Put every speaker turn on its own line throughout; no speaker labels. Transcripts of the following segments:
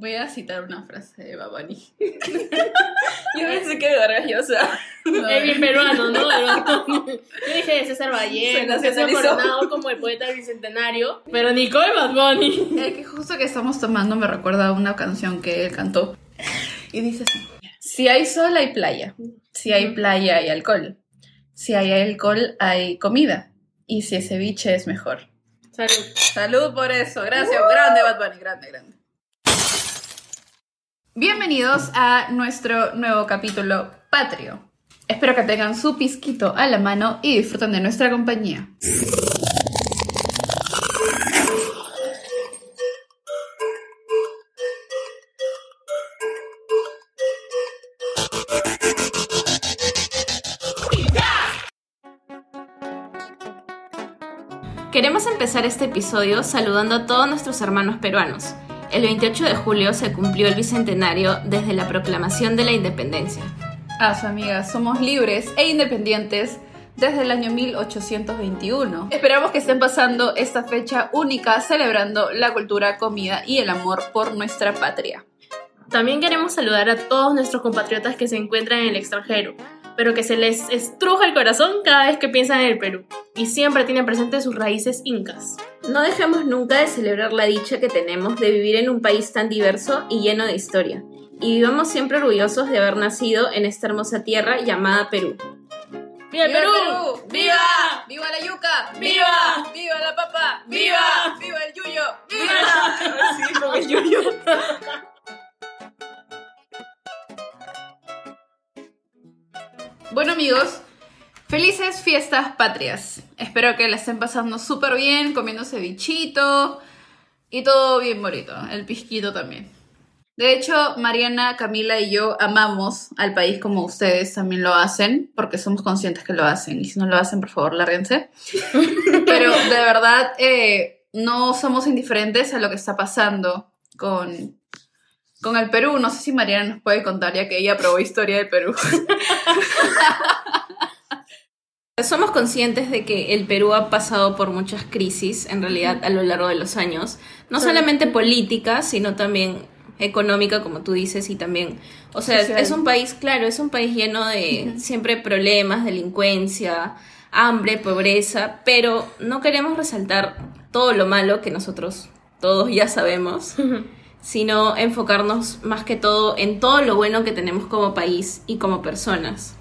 Voy a citar una frase de Babani.
Yo pensé que gargallosa.
Es bien peruano, ¿no? Yo dije de César Vallejo, que se coronado como el poeta del bicentenario. Pero Nicole Bad Bunny.
El que justo que estamos tomando me recuerda a una canción que él cantó. Y dice así: Si hay sol, hay playa. Si hay playa, hay alcohol. Si hay alcohol, hay comida. Y si es ceviche, es mejor.
Salud.
Salud por eso. Gracias. Grande, Bad Bunny. Grande, grande. Bienvenidos a nuestro nuevo capítulo patrio. Espero que tengan su pisquito a la mano y disfruten de nuestra compañía.
Queremos empezar este episodio saludando a todos nuestros hermanos peruanos. El 28 de julio se cumplió el bicentenario desde la proclamación de la independencia.
A su amiga, somos libres e independientes desde el año 1821. Esperamos que estén pasando esta fecha única celebrando la cultura, comida y el amor por nuestra patria.
También queremos saludar a todos nuestros compatriotas que se encuentran en el extranjero, pero que se les estruja el corazón cada vez que piensan en el Perú y siempre tienen presente sus raíces incas.
No dejemos nunca de celebrar la dicha que tenemos de vivir en un país tan diverso y lleno de historia. Y vivamos siempre orgullosos de haber nacido en esta hermosa tierra llamada Perú.
¡Viva el Perú!
¡Viva! ¡Viva la yuca!
¡Viva!
¡Viva la papa!
¡Viva!
¡Viva el yuyo!
Sí, con el yuyo.
Bueno amigos, felices fiestas patrias. Espero que la estén pasando súper bien, comiendo cevichito y todo bien bonito, el pisquito también. De hecho, Mariana, Camila y yo amamos al país como ustedes también lo hacen, porque somos conscientes que lo hacen. Y si no lo hacen, por favor, lárguense. Pero de verdad, eh, no somos indiferentes a lo que está pasando con, con el Perú. No sé si Mariana nos puede contar, ya que ella probó historia del Perú.
Somos conscientes de que el Perú ha pasado por muchas crisis, en realidad, a lo largo de los años. No
Sí.
solamente política, sino también económica, como tú dices, y también, o sea,
Social.
es un país, claro, es un país lleno de siempre problemas, delincuencia, hambre, pobreza, pero no queremos resaltar todo lo malo que nosotros todos ya sabemos, sino enfocarnos más que todo en todo lo bueno que tenemos como país y como personas.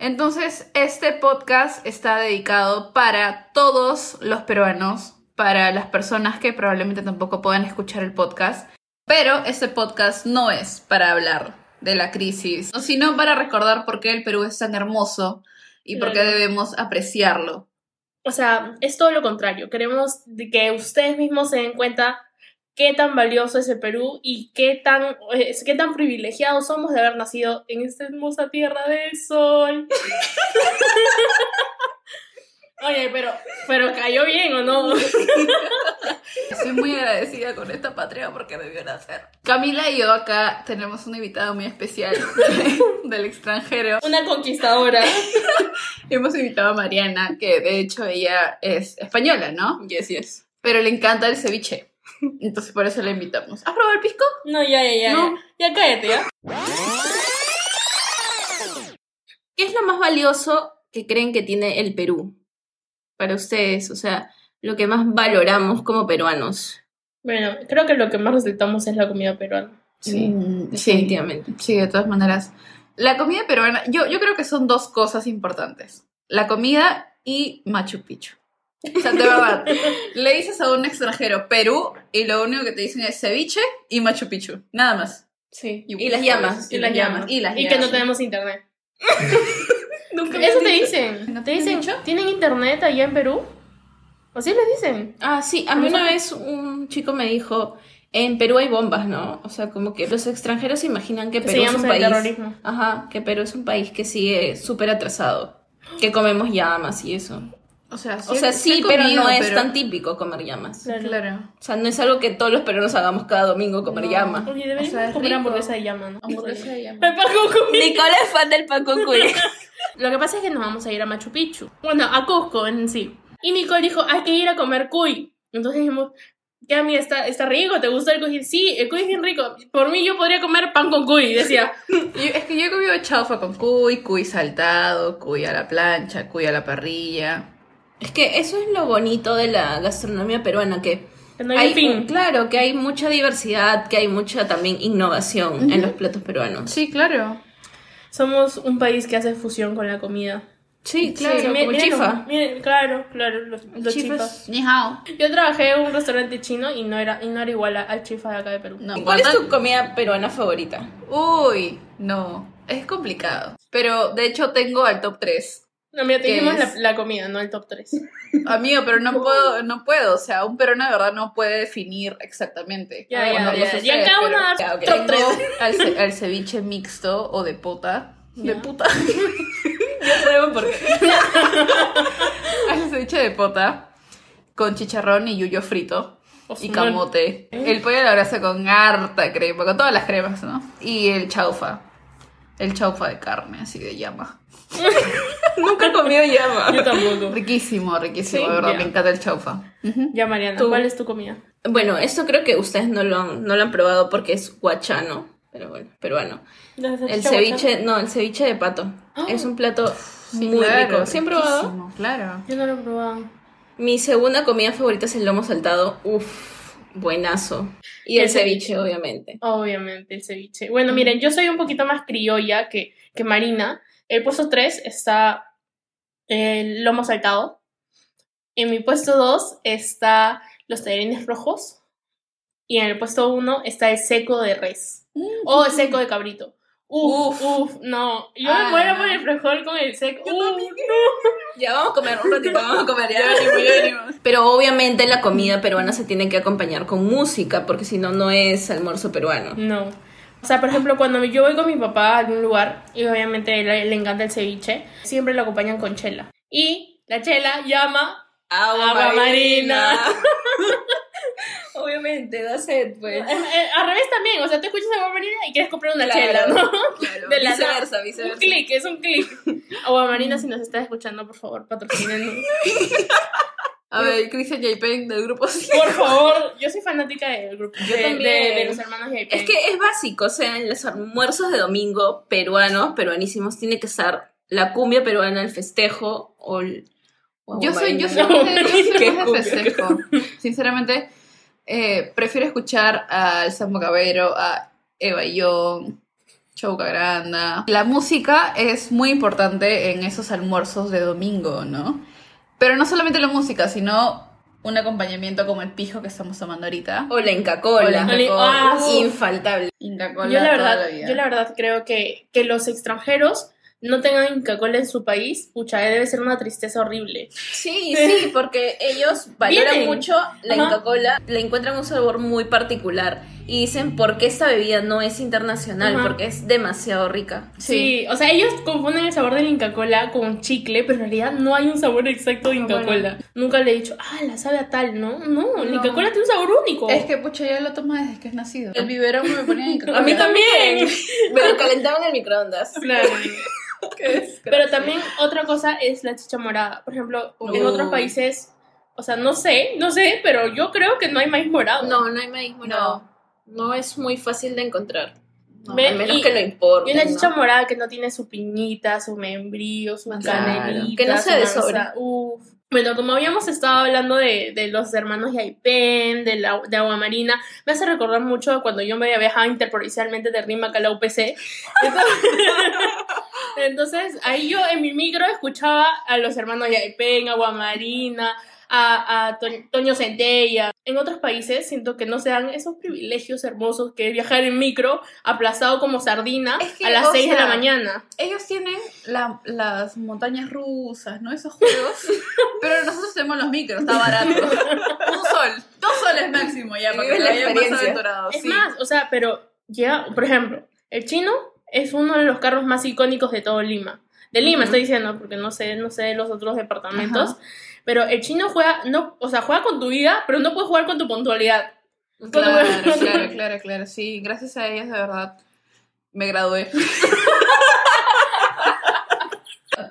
Entonces, este podcast está dedicado para todos los peruanos, para las personas que probablemente tampoco puedan escuchar el podcast, pero este podcast no es para hablar de la crisis, sino para recordar por qué el Perú es tan hermoso y por qué debemos apreciarlo.
O sea, es todo lo contrario. Queremos que ustedes mismos se den cuenta qué tan valioso es el Perú y qué tan, eh, qué tan privilegiados somos de haber nacido en esta hermosa tierra del sol. Oye, pero, pero cayó bien o no?
Estoy muy agradecida con esta patria porque me vio nacer. Camila y yo acá tenemos una invitada muy especial del extranjero.
Una conquistadora.
Hemos invitado a Mariana, que de hecho ella es española, ¿no?
Yes, yes.
Pero le encanta el ceviche. Entonces por eso la invitamos. ¿Has probado el pisco?
No, ya, ya, ya.
No.
Ya, ya cállate, ¿ya?
¿Qué es lo más valioso que creen que tiene el Perú para ustedes? O sea, lo que más valoramos como peruanos.
Bueno, creo que lo que más resaltamos es la comida peruana.
Sí,
Mm,
definitivamente.
Sí, de todas maneras. La comida peruana, yo, yo creo que son dos cosas importantes. La comida y Machu Picchu. O sea, de verdad, le dices a un extranjero Perú y lo único que te dicen es ceviche y Machu Picchu. Nada más.
Sí.
Y las llamas.
Y las llamas. Y las
Y que
llamas.
no tenemos internet.
Nunca
Eso te dicen.
¿No
te dicen,
dicho?
¿tienen internet allá en Perú? ¿Así les dicen?
Ah, sí, a mí una vez un chico me dijo, en Perú hay bombas, ¿no? O sea, como que los extranjeros se imaginan que
Que
Perú es un país...
terrorismo.
Ajá, que Perú es un país que sigue súper atrasado. Que comemos llamas y eso.
O sea,
O sea, sí,
comido,
pero no es
pero-
tan típico comer llamas.
Claro.
Claro.
O sea, no es algo que todos los peruanos hagamos cada domingo, comer
No.
llama.
Oye,
O
deberíamos
sea, es
comer
rico.
hamburguesa de llama, ¿no?
Hamburguesa de llama.
Con mi-
Nicole es fan del pan con cuy.
Lo que pasa es que nos vamos a ir a Machu Picchu. Bueno, a Cusco en sí. Y Nicole dijo, hay que ir a comer cuy. Entonces dijimos, ¿qué a mí está, está rico? ¿Te gusta el cuy? Sí, el cuy es bien rico. Por mí yo podría comer pan con cuy, decía.
Es que yo he comido chaufa con cuy, cuy saltado, cuy a la plancha, cuy a la parrilla.
Es que eso es lo bonito de la gastronomía peruana, que
Que no hay, fin.
claro, que hay mucha diversidad, que hay mucha también innovación en los platos peruanos.
Sí, claro.
Somos un país que hace fusión con la comida.
Sí, claro,
Sí,
como
miren,
chifa.
miren, claro, claro, los, los
chifas.
chifas.
Ni hao.
Yo trabajé en un restaurante chino y no era, y no era igual al chifa de acá de Perú.
No,
¿Y ¿Cuál es
¿cuántas-
tu comida peruana favorita?
Uy, no. Es complicado. Pero de hecho tengo al top 3.
No, mira, te
¿Qué
dijimos la, comida, no el top 3.
Amigo, pero no puedo, no puedo. O sea, un peruano de verdad no puede definir exactamente.
Ya, ya,
Cuando
ya.
los
Ya cada uno
Ya,
top 3.
Tengo al, ce- al ceviche mixto o de pota. De
Ya.
puta.
Yo creo porque
al ceviche de pota. Con chicharrón y yuyo frito. Y camote. El pollo a la brasa con harta crema, con todas las cremas, ¿no? Y el chaufa. El chaufa de carne, así de llama.
nunca he comido llama.
Yo tampoco.
Riquísimo, riquísimo,
Sí,
de verdad,
ya.
me encanta el chaufa. Ujú.
Ya, Mariana,
Tú.
¿cuál es tu comida?
Bueno, esto creo que ustedes no lo han, no lo han probado porque es guachano, pero bueno, peruano. El ceviche, no, el ceviche de pato. Es un plato
Sí,
muy
claro,
rico. ¿Sí han probado?
riquísimo, Claro.
Yo no lo he probado.
Mi segunda comida favorita es el lomo saltado. Uf, buenazo. Y el,
El ceviche.
ceviche, obviamente.
Obviamente, el ceviche. Bueno, miren, yo soy un poquito más criolla que, que Marina. El puesto 3 está el lomo saltado. En mi puesto 2 está los tallarines rojos. Y en el puesto 1 está el seco de res. O el seco de cabrito. Uf, uf, no. Yo
Ah,
me muero por el frijol con el seco. Uf,
Ya vamos a comer un ratito, vamos a comer ya. Pero obviamente la comida peruana se tiene que acompañar con música, porque si no, no es almuerzo peruano.
No. O sea, por ejemplo, cuando yo voy con mi papá a algún lugar, y obviamente a él le encanta el ceviche, siempre lo acompañan con chela. Y la chela llama
Agua,
Agua marina.
obviamente, da sed, pues.
Eh, eh, al revés también, o sea, te escuchas agua marina y quieres comprar una
Claro,
chela, ¿no?
Claro,
De la
viceversa, viceversa.
Un clic, es un clic. Agua marina, si nos estás escuchando, por favor, patrocínenos.
A ver, Cristian Yaipen del grupo sí.
Por favor, yo soy fanática del grupo.
Yo
de,
también.
de- de los hermanos Yaipen.
Es que es básico, o sea, en los almuerzos de domingo peruanos, peruanísimos, tiene que estar la cumbia peruana, el festejo o el... o
Yo soy, yo soy
marina.
más de, yo soy
Qué
más de festejo. Sinceramente, eh, prefiero escuchar al Sambo Cabero, a Eva Young, Chauca Granda. La música es muy importante en esos almuerzos de domingo, ¿no? Pero no solamente la música, sino un acompañamiento como el pijo que estamos tomando ahorita.
O la Inca Cola.
O la Inca
Oli-
Cola.
ah.
Infaltable.
Inca Cola
yo la verdad,
la
yo la verdad creo que, que los extranjeros no tengan Inca Cola en su país, pucha, debe ser una tristeza horrible.
Sí, sí, porque ellos valoran
Vienen.
mucho la
Ajá.
Inca Cola, le encuentran un sabor muy particular y dicen por qué esta bebida no es internacional,
Ajá.
porque es demasiado rica.
Sí. o sea, ellos confunden el sabor de la Inca Cola con chicle, pero en realidad no hay un sabor exacto de Inca
bueno.
Cola. Nunca le he dicho, ah, la sabe a tal, ¿no? No, la
No.
Inca Cola tiene un sabor único.
Es que, pucha, ya lo toma desde que es nacido. El biberón me ponía Inca Cola.
A mí también.
Me lo calentaban en el microondas.
Claro. Pero también otra cosa es la chicha morada. Por ejemplo, en
Uh.
otros países, o sea, no sé, no sé, pero yo creo que no hay maíz morado.
No, no hay maíz morado. No. Es muy fácil de encontrar.
No,
Ve,
a menos
y-
que lo importen.
Y una
¿no?
chicha morada que no tiene su piñita, su membrillo, su
Claro,
canelita.
que no se
Uf. Bueno, como habíamos estado hablando de, de los hermanos Yaipen, de, la, de Agua Marina, me hace recordar mucho a cuando yo me viajaba interprovincialmente de Rimac a la UPC. Entonces, entonces, ahí yo en mi micro escuchaba a los hermanos Yaipen, Agua Marina, a, a To- Toño Centella. En otros países siento que no se dan esos privilegios hermosos que es viajar en micro aplastado como sardina
Es que,
a las
o
6 de la mañana.
ellos tienen la- las montañas rusas, ¿no? Esos juegos. pero nosotros tenemos los micros, está barato. Un sol, dos soles máximo ya, para que
la
más aventurados.
Es
sí.
más, o sea, pero llega, por ejemplo, el chino es uno de los carros más icónicos de todo Lima. De Lima estoy diciendo, porque no sé, no sé de los otros departamentos.
Ajá.
Pero el chino juega, no, o sea, juega con tu vida, pero no puede jugar con tu puntualidad.
Claro, claro, claro, claro. Sí, gracias a ellas, de verdad, me gradué.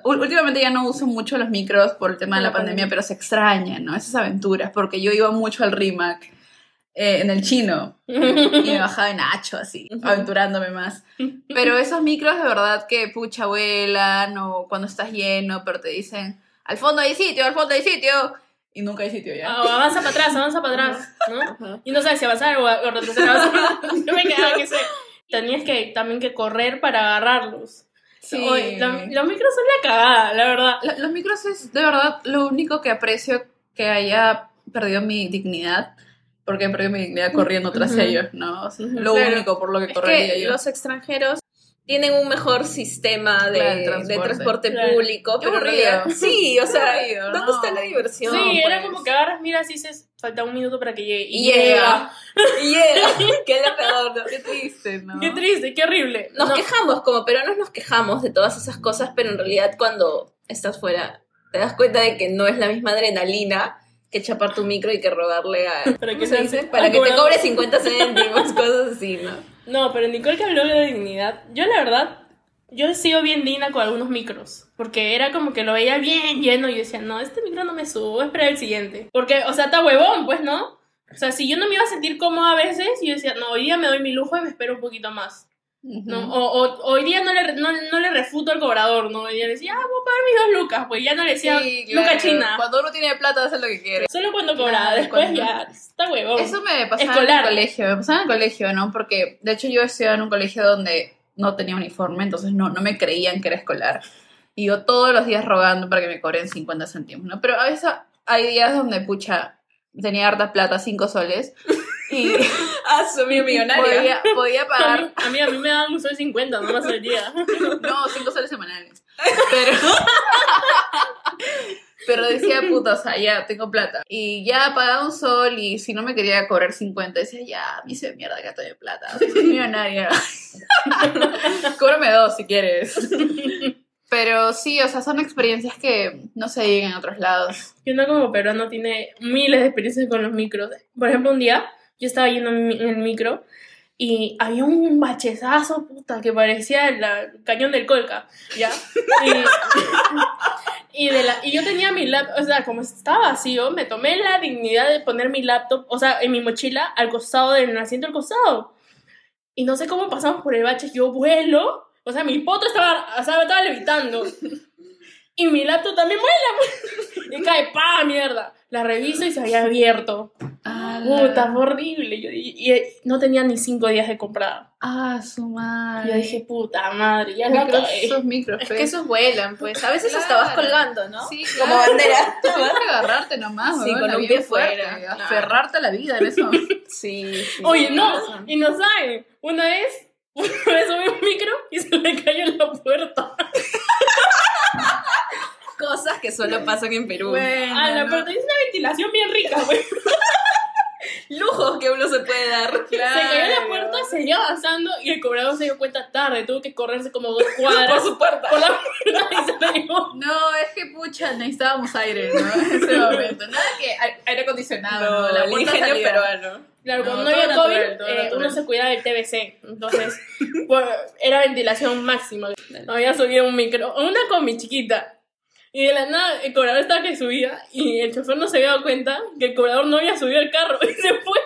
Últimamente ya no uso mucho los micros por el tema de la pandemia,
pandemia.
pero se extrañan, ¿no? Esas aventuras, porque yo iba mucho al RIMAC eh, en el chino. Y me bajaba en Nacho, así, aventurándome más. Pero esos micros de verdad que pucha vuelan o cuando estás lleno, pero te dicen, al fondo hay sitio, al fondo hay sitio. Y nunca hay sitio ya.
Ah, o avanza para atrás, avanza para atrás, ¿no? Y no sabes si avanzar o, o retroceder. Yo me quedaba que sé. Tenías que también que correr para agarrarlos.
Sí.
Oye, lo- los micros son la cagada, la verdad.
Lo- Los micros es de verdad lo único que aprecio que haya perdido mi dignidad. Porque he perdido mi dignidad corriendo tras ellos, ¿no? O sea,
Ujú,
lo
claro.
único por lo que
Es
correría
que
yo.
los extranjeros tienen un mejor sistema de,
Claro,
de
transporte.
Claro.
público,
Qué
pero realidad sí, o
Qué
sea, ¿dónde
no.
está la diversión?
sí, era
pues.
como que agarras, miras y dices, falta un minuto para que llegue.
Y llega, y llega, peor, ¿no?
Qué triste, ¿no?
Qué triste, qué horrible.
Nos
No,
quejamos, como peruanos nos quejamos de todas esas cosas, pero en realidad cuando estás fuera te das cuenta de que no es la misma adrenalina que chapar tu micro y que rogarle a...
Para
¿cómo
que
se dice? Para que te cobre 50 céntimos, cosas así, ¿no?
No, pero Nicole que habló de la dignidad, yo la verdad, yo he sido bien digna con algunos micros, porque era como que lo veía bien lleno y yo decía, no, este micro no me subo, voy a esperar el siguiente. Porque, o sea, está huevón, pues, ¿no? O sea, si yo no me iba a sentir cómoda a veces, yo decía, no, hoy día me doy mi lujo y me espero un poquito más.
Ujú.
¿no? O, o- hoy día no le, no, no le refuto al cobrador, ¿no? Hoy día le decía, ah, voy a pagar mis dos lucas, pues ya no le decía,
Sí,
luca
claro.
china.
Cuando uno tiene plata hace lo que quiere.
Solo cuando cobraba,
Claro,
después
cuando-
ya, está huevón.
Eso me pasaba
Escolar.
en el colegio, me pasaba en el colegio, ¿no? Porque de hecho yo estudiaba en un colegio donde no tenía uniforme, entonces no, no me creían que era escolar. Y yo todos los días rogando para que me cobren 50 céntimos, ¿no? Pero a veces hay días donde, pucha, tenía harta plata, 5 soles, y
Asumí
podía, podía
A mí,
pagar,
a mí, a mí me daban un sol 50, no más al día.
no, 5 soles semanales. Pero, pero decía, puta, o sea, ya tengo plata. Y ya pagaba un sol y si no me quería cobrar 50, decía, ya, me hice mierda que estoy de plata. Soy millonaria. Cóbrame dos si quieres. Pero sí, o sea, son experiencias que no se viven en otros lados.
Y uno como peruano tiene miles de experiencias con los micros. Por ejemplo, un día yo estaba yendo en el micro y había un bachezazo, puta, que parecía el cañón del Colca, ¿ya? Y, de la, y yo tenía mi laptop, o sea, como estaba vacío, me tomé la dignidad de poner mi laptop, o sea, en mi mochila, al costado del asiento al costado. Y no sé cómo pasamos por el bache, yo vuelo, o sea, mi poto estaba, o sea, estaba levitando. Y mi laptop también vuela, y cae, pa, mierda. La reviso y se había abierto.
Ah,
Puta, fue horrible. Yo- y, y no tenía ni cinco días de comprada.
Ah, su madre.
Y yo dije, puta madre, ya no
esos micros,
Es
pues.
que esos vuelan, pues. A veces hasta
Claro.
vas colgando, ¿no?
Sí,
Como
claro.
bandera.
Tú vas a agarrarte nomás,
Sí, con un pie fuera, claro.
Aferrarte a la vida en eso.
Sí, sí.
Oye, no,
razón.
y no saben. Una vez, una vez subí un micro y se le cayó en la puerta.
Cosas que solo pasan en Perú.
Bueno,
Ah, la
¿no?
puerta es una ventilación bien rica, güey.
Lujos que uno se puede dar.
Se cayó en la puerta, seguía avanzando y el cobrador se dio cuenta tarde. Tuvo que correrse como dos cuadras
Por su puerta.
por la puerta y se la llevó.
No, es que pucha, necesitábamos aire, ¿no? En ese momento. Nada que a- aire acondicionado, ¿no?
No,
La
el ingenio
salida.
peruano.
Claro,
No,
cuando no había
natural,
COVID,
todo
eh,
natural.
uno se cuidaba del TBC. Entonces, pues, era ventilación máxima. No había subido un micro, una combi chiquita. Y de la nada, el cobrador estaba que subía y el chofer no se había dado cuenta que el cobrador no había subido el carro y se fue.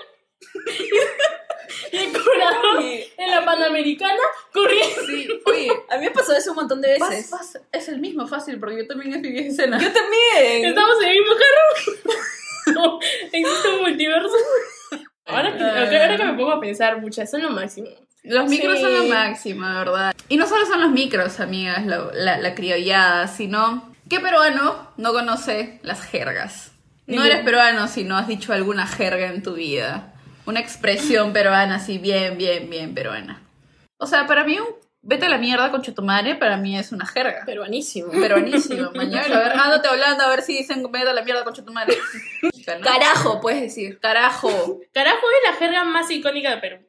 y el cobrador en la Panamericana corría.
Sí, oye,
A mí me pasó eso un montón de veces.
vas- es el mismo fácil, porque yo también viví esa escena.
Yo también.
Estamos en el mismo carro. No, existe un multiverso. Ahora que, ahora que me pongo a pensar, mucha, eso es lo máximo.
Los micros
Sí.
son lo máximo, de verdad. Y no solo son los micros, amigas, la, la, la criollada, sino... ¿Qué peruano no conoce las jergas? No eres peruano si no has dicho alguna jerga en tu vida. Una expresión peruana así bien, bien, bien peruana. O sea, para mí un vete a la mierda con tu madre, para mí es una jerga.
Peruanísimo.
Peruanísimo, mañana. A ver, ándate hablando a ver si dicen vete a la mierda con tu madre.
Carajo, puedes decir.
Carajo.
Carajo es la jerga más icónica de Perú.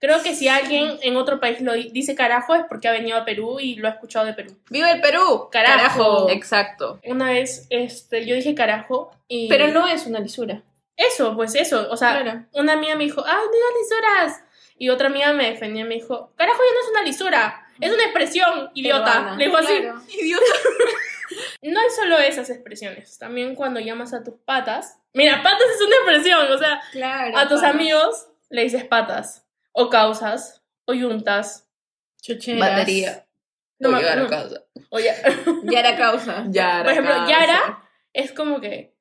Creo que si alguien en otro país lo di- dice carajo es porque ha venido a Perú y lo ha escuchado de Perú.
¡Viva el Perú!
Carajo.
Exacto.
Una vez este, yo dije carajo y...
Pero no es una lisura.
Eso, pues eso. O sea,
Claro.
una amiga me dijo, ¡ay, digas lisuras! Y otra amiga me defendía y me dijo, carajo ya no es una lisura, es una expresión, idiota. Le dijo así.
Claro.
Idiota.
No hay solo esas expresiones, también cuando llamas a tus patas. Mira, patas es una expresión, o sea,
Claro.
a tus amigos le dices patas, o causas, o yuntas.
Chucheras.
Batería.
No,
O
ma-
llegar a
no.
casa.
O ya.
Yara causa.
Yara,
Por ejemplo,
causa.
Yara es como que.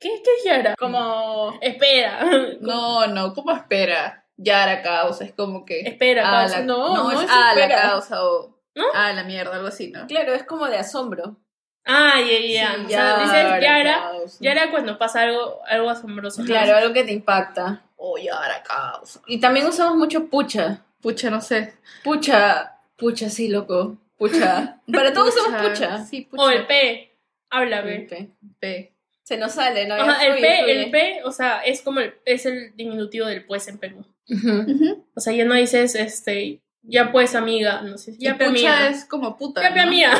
¿Qué, qué es Yara?
Como.
Espera.
No, no, ¿cómo espera? Yara causa, es como que.
Espera, causa.
la-
No,
no,
no
es
es
ah, la causa o.
¿No?
Ah, la mierda, algo así, ¿no?
Claro, es como de asombro.
Ah, ya, ya.
Sí,
O sea, dices
Yara
Yara.
causa.
Yara cuando pasa algo, algo asombroso.
Claro, algo que te impacta.
O Yara causa.
Y también usamos mucho pucha.
Pucha, no sé.
Pucha. Pucha, sí, loco. Pucha. Para todos usamos pucha.
Sí, pucha.
O el P. Háblame.
P.
P.
Se nos sale, ¿no?
Ajá, el
fluye,
P,
fluye.
el P, o sea, es como el, es el diminutivo del pues en Perú.
Ujú.
O sea, ya no dices, este, ya pues amiga, no sé, ya
y pucha
amiga.
es como puta.
Ya
¿no?
amiga.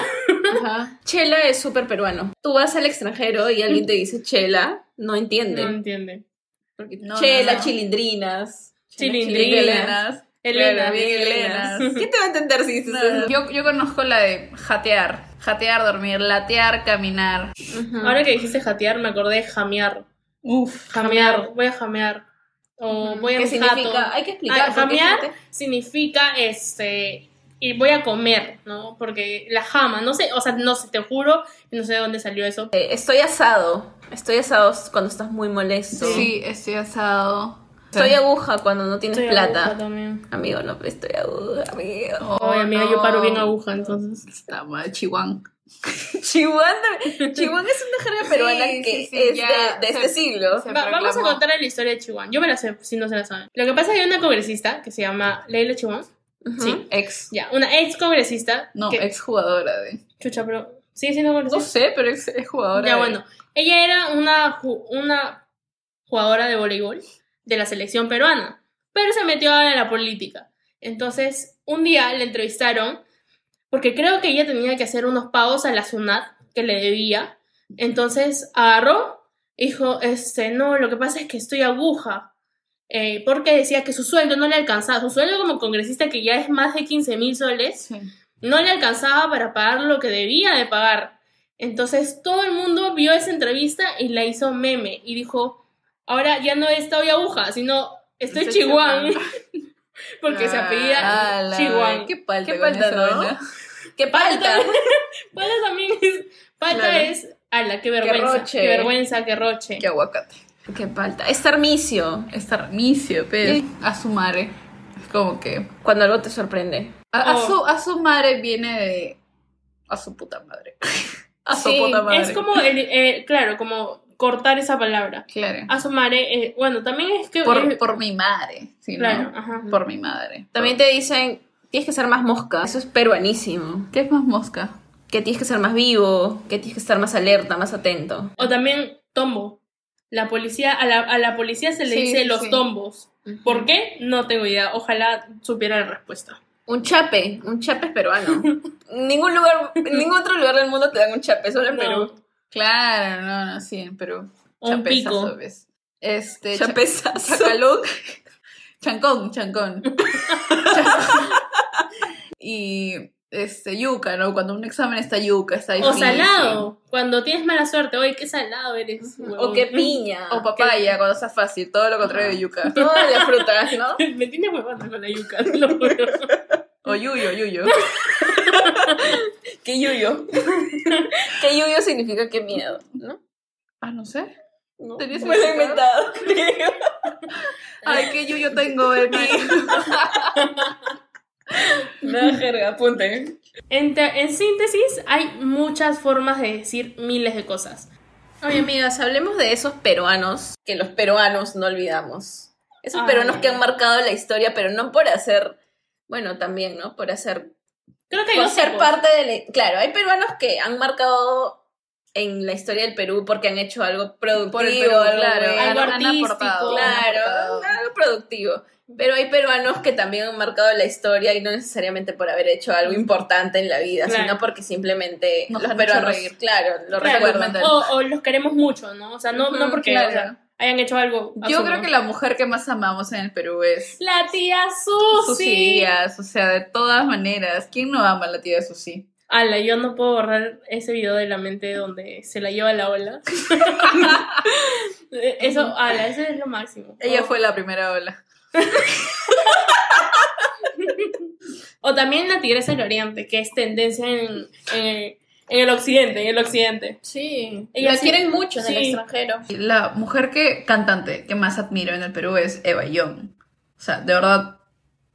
Ajá. Chela es súper peruano. Tú vas al extranjero y alguien te dice chela, no entiende.
No entiende.
Porque
No,
chela,
no, no.
chilindrinas.
Chilindrinas.
Helenas.
Elena.
Bien Helenas.
¿Quién te va a entender si dices
No,
eso?
yo, yo conozco la de jatear. Jatear, dormir, latear, caminar.
Ahora que dijiste jatear, me acordé de jamear.
Uf,
Jamear, voy a jamear. O voy a
¿Qué
un
significa?
jato.
Hay que explicar.
Ah, jamear significa este y voy a comer, ¿no? Porque la jama, no sé, o sea, no sé, te juro, no sé de dónde salió eso.
Eh, Estoy asado. Estoy asado cuando estás muy molesto.
Sí, estoy asado.
Estoy aguja cuando no tienes
Estoy
plata.
aguja también.
Amigo, no, estoy aguja, amigo.
Oh,
Oye, amiga,
no.
yo paro bien aguja, entonces.
Está mal, chihuán.
Chihuahua, Chihuahua es una jerga peruana
Sí,
que
sí, sí,
es
ya
de, de
se-
este siglo.
Va- vamos a contar la historia de Chihuahua. Yo me la sé, si no se la saben. Lo que pasa es que hay una congresista que se llama Leila Chihuahua. Sí.
Ex.
Ya, una ex congresista.
No,
que,
ex jugadora de.
Chucha, pero. ¿Sigue siendo
No
congresista?
sé, pero ex, ex jugadora.
Ya,
de-
bueno. Ella era una, ju- una jugadora de voleibol de la selección peruana, pero se metió a la política. Entonces, un día le entrevistaron porque creo que ella tenía que hacer unos pagos a la SUNAT que le debía. Entonces, agarró y dijo, este, no, lo que pasa es que estoy aguja. Eh, porque decía que su sueldo no le alcanzaba. Su sueldo como congresista, que ya es más de 15 mil soles,
Sí.
no le alcanzaba para pagar lo que debía de pagar. Entonces todo el mundo vio esa entrevista y la hizo meme y dijo, ahora ya no estoy aguja, sino estoy
Estoy
chihuahua. Porque se
Ah,
apellida
la-
Chihuahua.
Qué palta,
Qué
con
palta, ¿no? ¡Qué palta!
Pata también es, pata
Claro.
es, ala, qué vergüenza,
roche.
qué vergüenza, qué roche.
Qué aguacate.
¡Qué palta! Estarmicio.
Estarmicio, pero
Sí.
a su madre. Es como que.
Cuando algo te sorprende.
A, a
Oh.
su, a su madre viene de. A su puta madre. a su
Sí,
puta madre.
Es como, el, eh, claro, como cortar esa palabra.
Claro.
A su madre, eh, bueno, también es que...
Por, por mi madre. ¿sí, no?
claro, ajá.
Por mi madre.
También te dicen, tienes que ser más mosca. Eso es peruanísimo.
¿Qué es más mosca?
Que tienes que ser más vivo, que tienes que estar más alerta, más atento.
O también tombo. La policía, a la, a la policía se le
Sí,
dice
sí,
los
sí.
tombos. ¿Por qué? No tengo idea. Ojalá supiera la respuesta.
Un chape, un chape es peruano. Ningún lugar, en ningún otro lugar del mundo te dan un chape, solo en
No.
Perú.
Claro, no, no, sí, en Perú.
Un pico.
¿ves? Este. cha-
Chapezazo.
Chacaluc. Chancón, chancón. Chancón. y este, yuca, ¿no? Cuando un examen está yuca, está
O
difícil.
salado. Cuando tienes mala suerte. Oye, qué salado eres.
O que piña.
O papaya, cuando está fácil, todo lo contrario de yuca.
Todas las frutas, ¿no?
Me tiene huevona con la yuca. te lo juro.
O yuyo, yuyo.
Que yuyo. que yuyo significa que miedo, ¿no?
Ah, no sé.
¿No? Me lo he inventado, creo.
Ay, qué yuyo tengo de mí.
No, jerga, apunten.
En, te- en síntesis, hay muchas formas de decir miles de cosas.
Oye, amigas, hablemos de esos peruanos que los peruanos no olvidamos. Esos
Ay.
peruanos que han marcado la historia, pero no por hacer, bueno, también, ¿no? Por hacer,
Creo que hay
por ser
tipos.
parte de la... Claro, hay peruanos que han marcado en la historia del Perú porque han hecho algo productivo,
Por el Perú,
algo
claro.
Algo artístico.
Claro, algo productivo. Pero hay peruanos que también han marcado la historia y no necesariamente por haber hecho algo importante en la vida,
Claro.
sino porque simplemente
Nos
los peruanos,
reír.
claro, lo
Claro,
recuerdan.
o, o los queremos mucho, ¿no? O sea, no, no porque
claro.
o sea, hayan hecho algo.
Yo
absurdo.
creo que la mujer que más amamos en el Perú es
La tía
sus
Susi.
tías, o sea, de todas maneras. ¿Quién no ama a la tía Susi?
Ala, yo no puedo borrar ese video de la mente donde se la lleva la ola. Eso, ala, eso es lo máximo.
Ella fue la primera ola.
O también la tigresa del oriente, que es tendencia en, en, en el occidente, en el occidente.
Sí,
Ella
la
sí-
quieren mucho en el extranjero.
La mujer que cantante que más admiro en el Perú es Eva Young. O sea, de verdad,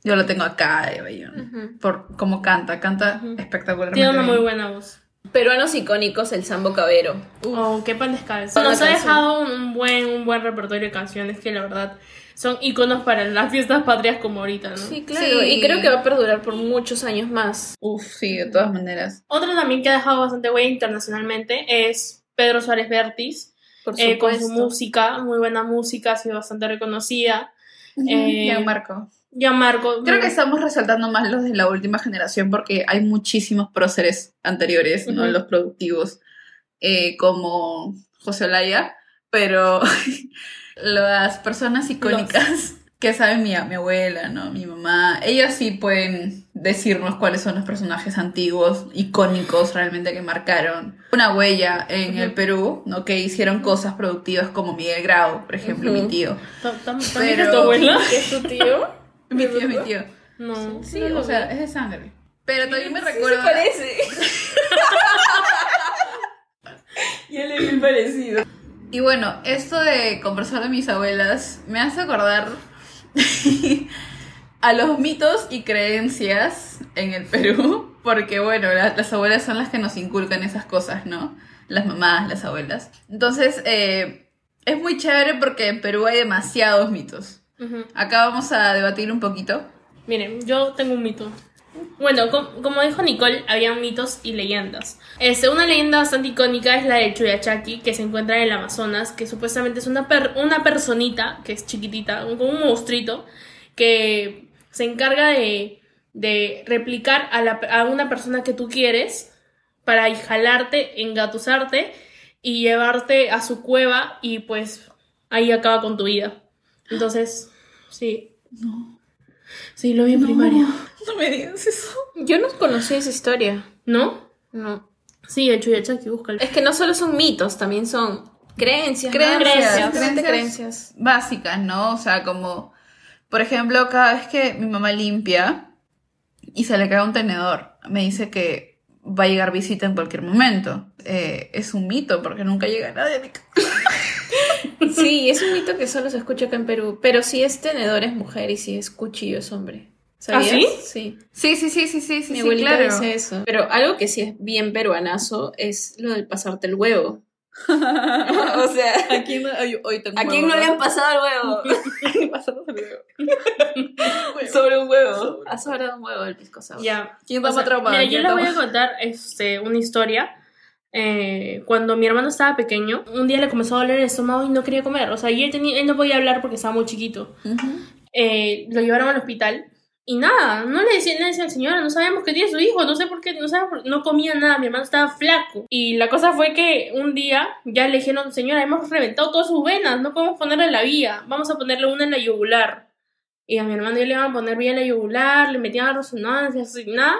yo la tengo acá, Eva Young.
Ujú.
Por cómo canta, canta
Ujú.
espectacularmente.
Tiene una
bien.
muy buena voz.
Peruanos icónicos, el Sambo Cabero.
Oh, qué pan descalzo. Nos ha dejado un buen, un buen repertorio de canciones que la verdad son iconos para las fiestas patrias como ahorita, ¿no?
Sí, claro.
Sí.
Y creo que va a perdurar por muchos años más.
Uf, sí, de todas maneras.
Otro también que ha dejado bastante huella internacionalmente es Pedro Suárez Vértiz,
Por
eh, con su música, muy buena música, ha sido bastante reconocida. Eh,
Ya, Marco.
Ya Marco.
Creo que estamos resaltando más los de la última generación porque hay muchísimos próceres anteriores, ¿no?
Ujú.
Los productivos, eh, como José Olaya, pero las personas icónicas que saben mi, mi abuela, ¿no? Mi mamá, ellas sí pueden decirnos cuáles son los personajes antiguos, icónicos realmente que marcaron una huella en el. Perú, ¿no? Que hicieron cosas productivas como Miguel Grau, por ejemplo, mi tío.
Ta- tam- ¿También
Pero-
es tu abuela?
¿Qué es tu tío?
Mi tío, mi tío.
No.
Sí,
no
o sea, es de sangre. Pero también me recuerda.
se parece. Yo le vi parecido.
Y bueno, esto de conversar de mis abuelas me hace acordar a los mitos y creencias en el Perú, porque bueno, la- las abuelas son las que nos inculcan esas cosas, ¿no? Las mamás, las abuelas. Entonces, eh, es muy chévere porque en Perú hay demasiados mitos. Acá vamos a debatir un poquito.
Miren, yo tengo un mito. Bueno, com- como dijo Nicole, había mitos y leyendas. Este, una leyenda bastante icónica es la del Chuyachaki, que se encuentra en el Amazonas, que supuestamente es una, per- una personita, que es chiquitita, un- como un monstruito, que se encarga de, de replicar a, la, a una persona que tú quieres para jalarte, engatusarte y llevarte a su cueva y pues ahí acaba con tu vida. Entonces, sí.
No,
Sí, lo vi en primaria.
no me digas eso.
Yo no conocí esa historia.
¿No?
No.
Sí, el Chuyachaki, búscalo.
Es que no solo son mitos, también son creencias. ¿no?
Creencias, creencias.
creencias.
básicas, ¿no? O sea, como, por ejemplo, cada vez que mi mamá limpia y se le cae un tenedor, me dice que va a llegar visita en cualquier momento. Eh, es un mito porque nunca llega nadie a mi casa.
Sí, es un mito que solo se escucha acá en Perú. Pero si es tenedor es mujer y si es cuchillo es hombre. ¿Sabías?
¿Ah, sí?
Sí.
Sí, sí, sí, sí, sí, sí,
Mi
sí,
abuelita
claro.
dice eso. Pero algo que sí es bien peruanazo es lo del pasarte el huevo. o sea,
¿A quién, no- hoy, hoy
¿a quién
huevo,
no le han pasado el huevo?
Pasamos el huevo.
Sobre un huevo. Ha sobrado un huevo el pisco sour.
Ya.
¿Quién
sea,
trauma?
Mira, yo
¿Quién
les voy a contar este, una historia. Eh, cuando mi hermano estaba pequeño, un día le comenzó a doler el estómago y no quería comer. O sea, y él, tenía, él no podía hablar porque estaba muy chiquito.
Ujú.
Eh, lo llevaron al hospital y nada, no le decían, le decían, señora, no sabemos qué tiene su hijo, no sé por qué, no sabemos no comía nada, mi hermano estaba flaco. Y la cosa fue que un día ya le dijeron, señora, hemos reventado todas sus venas, no podemos ponerle la vía, vamos a ponerle una en la yugular. Y a mi hermano ya le iban a poner vía en la yugular, le metían resonancias y nada.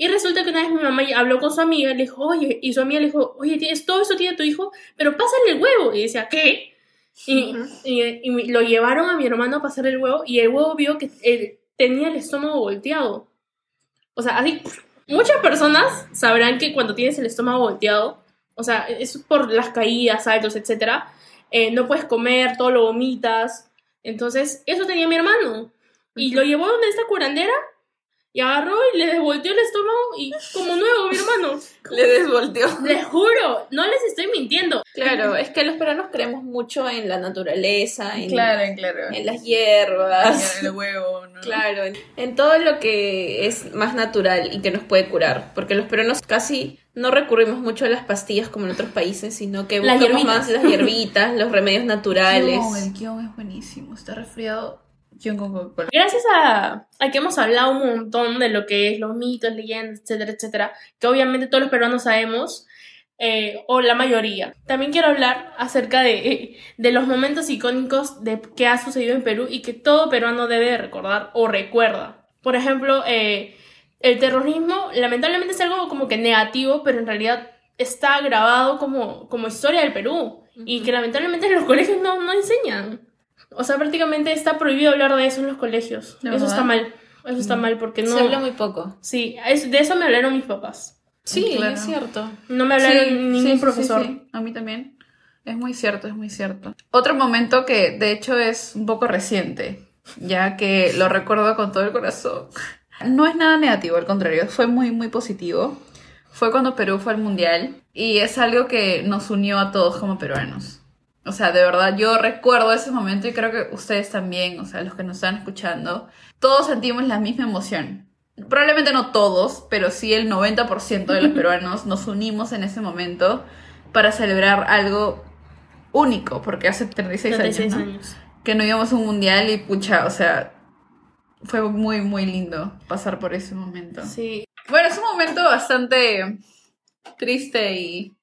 Y resulta que una vez mi mamá habló con su amiga y le dijo, oye, y su amiga le dijo, oye, tienes todo eso tiene tu hijo, pero pásale el huevo. Y decía, ¿qué? Y,
Ujú.
y, y lo llevaron a mi hermano a pasar el huevo y el huevo vio que él tenía el estómago volteado. O sea, así, muchas personas sabrán que cuando tienes el estómago volteado, o sea, es por las caídas, saltos, etcétera, eh, no puedes comer, todo lo vomitas. Entonces, eso tenía mi hermano. Y lo llevó donde esta curandera y agarró y le desvolteó el estómago y como nuevo, mi hermano.
Le desvolteó.
Les juro, no les estoy mintiendo.
Claro, es que los peruanos creemos mucho en la naturaleza, en,
Claro, claro.
en las hierbas.
El huevo, ¿no?
Claro, en, en todo lo que es más natural y que nos puede curar, porque los peruanos casi no recurrimos mucho a las pastillas como en otros países, sino que buscamos más las hierbitas, los remedios naturales.
El kion es buenísimo. Está resfriado.
Gracias a, a que hemos hablado un montón de lo que es los mitos, leyendas, etcétera, etcétera, que obviamente todos los peruanos sabemos, eh, o la mayoría. También quiero hablar acerca de, de los momentos icónicos de que ha sucedido en Perú y que todo peruano debe de recordar o recuerda. Por ejemplo, eh, el terrorismo lamentablemente es algo como que negativo, pero en realidad está grabado como, como historia del Perú y que lamentablemente en los colegios no, no enseñan. O sea, prácticamente está prohibido hablar de eso en los colegios.
¿De
eso
verdad?
está mal. Eso está mal porque no...
Se habla muy poco.
Sí, es- de eso me hablaron mis papás.
Sí,
Claro.
es cierto.
No me hablaron
Sí,
ningún
sí,
profesor.
sí, sí. A mí también. Es muy cierto, es muy cierto. Otro momento que de hecho es un poco reciente, ya que lo recuerdo con todo el corazón. No es nada negativo, al contrario, fue muy, muy positivo. Fue cuando Perú fue al Mundial y es algo que nos unió a todos como peruanos. O sea, de verdad, yo recuerdo ese momento y creo que ustedes también, o sea, los que nos están escuchando, todos sentimos la misma emoción. Probablemente no todos, pero sí el 90% de los peruanos nos unimos en ese momento para celebrar algo único, porque hace 36,
36
años, ¿no?
años.
que no íbamos a un mundial y pucha, o sea, fue muy, muy lindo pasar por ese momento.
Sí.
Bueno, es un momento bastante triste y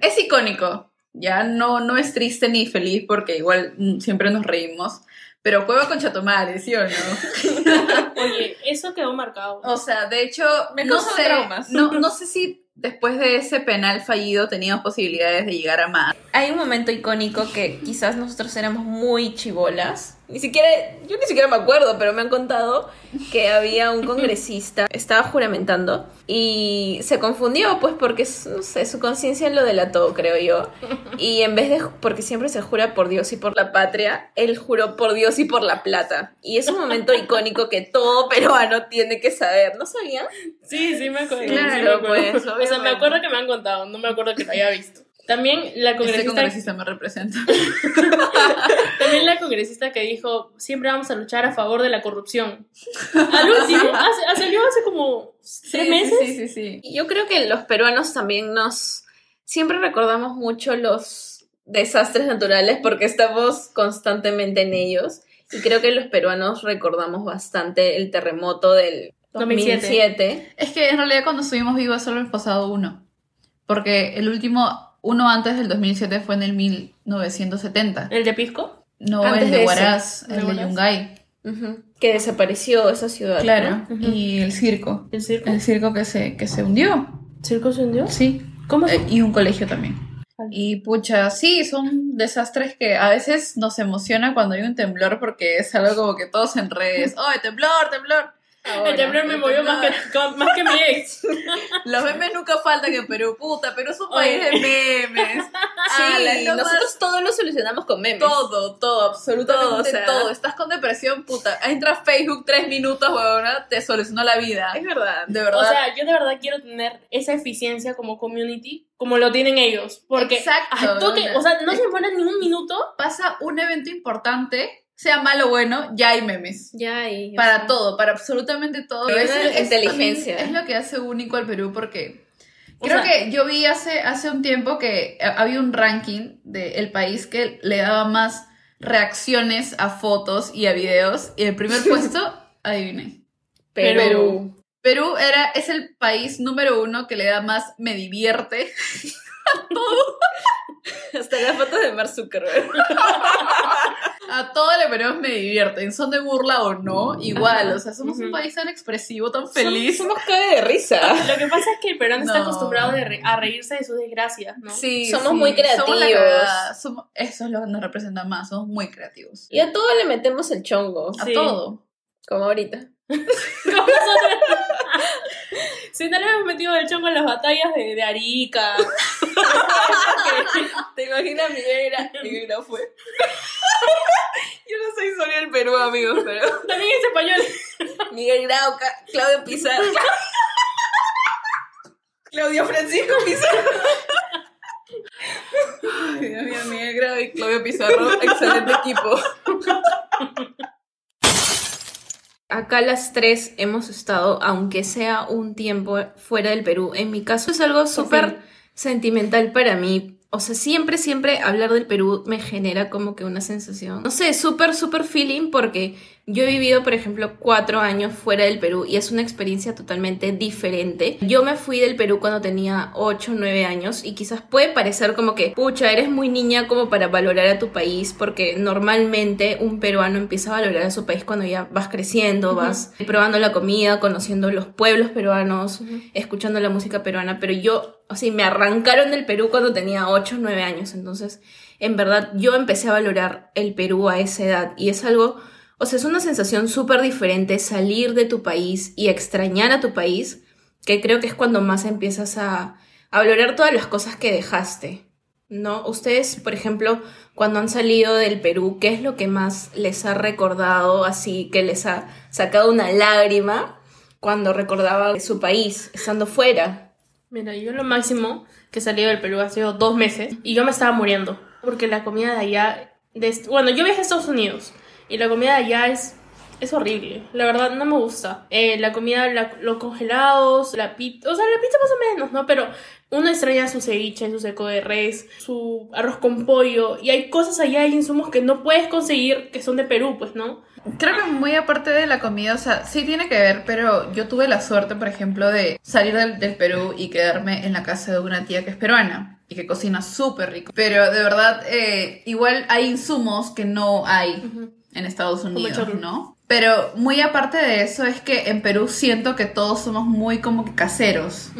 es icónico. Ya no, no es triste ni feliz porque igual mm, siempre nos reímos. Pero juega con Chatomare, ¿sí o no?
Oye, eso quedó marcado.
O sea, de hecho,
Me
no sé,
traumas.
no, no sé si después de ese penal fallido teníamos posibilidades de llegar a más.
Hay un momento icónico que quizás nosotros éramos muy chivolas. Ni siquiera, yo ni siquiera me acuerdo, pero me han contado que había un congresista, estaba juramentando y se confundió, pues porque, no sé, su conciencia lo delató, creo yo. Y en vez de, porque siempre se jura por Dios y por la patria, él juró por Dios y por la plata. Y es un momento icónico que todo peruano tiene que saber, ¿no sabían?
Sí, sí me acuerdo.
Sí,
sí me
claro,
acuerdo.
pues,
o sea, me acuerdo que me han contado, no me acuerdo que lo haya visto. También la
Este
congresista,
congresista me representa.
también la congresista que dijo, siempre vamos a luchar a favor de la corrupción. Al último, hace, hace- salió hace como tres
Sí,
meses.
Sí, sí, sí.
Y Yo creo que los peruanos también nos siempre recordamos mucho los desastres naturales porque estamos constantemente en ellos. Y creo que los peruanos recordamos bastante el terremoto del
2007.
2007.
Es que en realidad cuando estuvimos vivos solo hemos pasado uno. Porque el último, uno antes del 2007 fue en el 1970.
¿El de Pisco?
No,
Antes
el
de
de. Huaraz,
¿De
el de? Yungay.
Que desapareció esa ciudad.
Claro. Y el circo.
¿El circo?
El circo que se, que se hundió.
¿Circo se hundió?
Sí.
¿Cómo se
Eh, y un colegio también. Y pucha, sí, son desastres que a veces nos emociona cuando hay un temblor porque es algo como que todos en redes, ¡oh, temblor, temblor!
Ahora,
el temblor me movió más que, más que mi ex.
Los memes nunca faltan en Perú, puta, Perú es un
Oye.
país de memes.
Sí,
lo más-
nosotros todo lo solucionamos con memes.
Todo, todo, absolutamente
Todo, o sea.
todo. Estás con depresión, puta. Entras a Facebook tres minutos, huevona, te solucionó la vida.
Es verdad.
De verdad.
O sea, yo de verdad quiero tener esa eficiencia como community, como lo tienen ellos. Porque
Exacto,
toque, o sea, no se demoran ni un minuto.
pasa un evento importante, sea malo o bueno, ya hay memes.
Ya ahí.
Para todo, para absolutamente todo.
Pero es inteligencia.
Es lo que hace único al Perú porque
O
creo
sea-
que yo vi hace, hace un tiempo que eh, había un ranking del país que le daba más reacciones a fotos y a videos y el primer puesto, adivinen.
Perú.
Perú era, es el país número uno que le da más me divierte.
Hasta las fotos de Mark Zuckerberg.
A todo le ponemos me divierten, son de burla o no, igual, o sea, somos un país tan expresivo, tan feliz.
Somos cae de risa.
Lo que pasa es que el peruano está acostumbrado de re- a reírse de sus desgracias, ¿no?
Sí,
Somos
sí,
muy
somos la
creativos.
somos- eso es lo que nos representa más, somos muy creativos.
Y a todo le metemos el chongo.
A
Sí.
todo.
Como ahorita.
Como nosotros. Si no le hemos metido el chongo en las batallas de, de Arica.
¿Te imaginas Miguel Miguel Grau fue? Yo no soy historia del Perú, amigos, pero.
También es español.
Miguel Grau, Claudio Pizarro. Claudio Francisco Pizarro.
Ay, Dios mío, Miguel Grau y Claudio Pizarro, excelente equipo.
Acá las tres hemos estado, aunque sea un tiempo fuera del Perú. En mi caso es algo súper sentimental para mí. O sea, siempre, siempre hablar del Perú me genera como que una sensación, no sé, súper, súper feeling porque Yo he vivido, por ejemplo, cuatro años fuera del Perú y es una experiencia totalmente diferente. Yo me fui del Perú cuando tenía 8 o 9 años y quizás puede parecer como que, pucha, eres muy niña como para valorar a tu país, porque normalmente un peruano empieza a valorar a su país cuando ya vas creciendo, vas probando la comida, conociendo los pueblos peruanos, escuchando la música peruana, pero yo, o sea, me arrancaron del Perú cuando tenía 8 o 9 años, entonces, en verdad, yo empecé a valorar el Perú a esa edad y es algo o sea, es una sensación súper diferente salir de tu país y extrañar a tu país, que creo que es cuando más empiezas a, valorar todas las cosas que dejaste, ¿no? Ustedes, por ejemplo, cuando han salido del Perú, ¿qué es lo que más les ha recordado, así que les ha sacado una lágrima cuando recordaba su país, estando fuera?
Mira, yo lo máximo que salido del Perú ha sido dos meses y yo me estaba muriendo porque la comida de allá, de, bueno, yo viajé a Estados Unidos y la comida de allá es, es horrible. La verdad, no me gusta. Eh, la comida, los congelados, la pizza. O sea, la pizza más o menos, ¿no? Pero uno extraña su ceviche, su seco de res, su arroz con pollo. Y hay cosas allá, hay insumos que no puedes conseguir que son de Perú, pues, ¿no?
Creo que muy aparte de la comida, o sea, sí tiene que ver, pero yo tuve la suerte, por ejemplo, de salir del, del Perú y quedarme en la casa de una tía que es peruana y que cocina súper rico. Pero de verdad, eh, igual hay insumos que no hay en Estados Unidos, ¿no? Pero muy aparte de eso es que en Perú siento que todos somos muy como que caseros.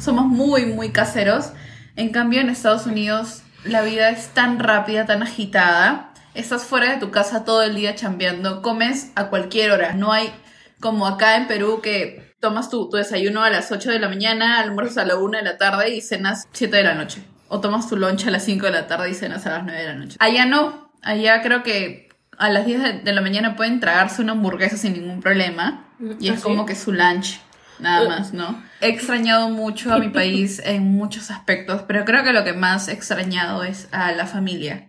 Somos muy, muy caseros. En cambio en Estados Unidos la vida es tan rápida, tan agitada. Estás fuera de tu casa todo el día chambeando, comes a cualquier hora. No hay como acá en Perú que tomas tu, tu desayuno a las 8 de la mañana, almuerzas a la 1 de la tarde y cenas 7 de la noche. O tomas tu lunch a las 5 de la tarde y cenas a las 9 de la noche. Allá no. Allá creo que a las 10 de la mañana pueden tragarse una hamburguesa sin ningún problema. Y es
¿Ah,
como que su lunch, nada más, ¿no? He extrañado mucho a mi país en muchos aspectos, pero creo que lo que más he extrañado es a la familia.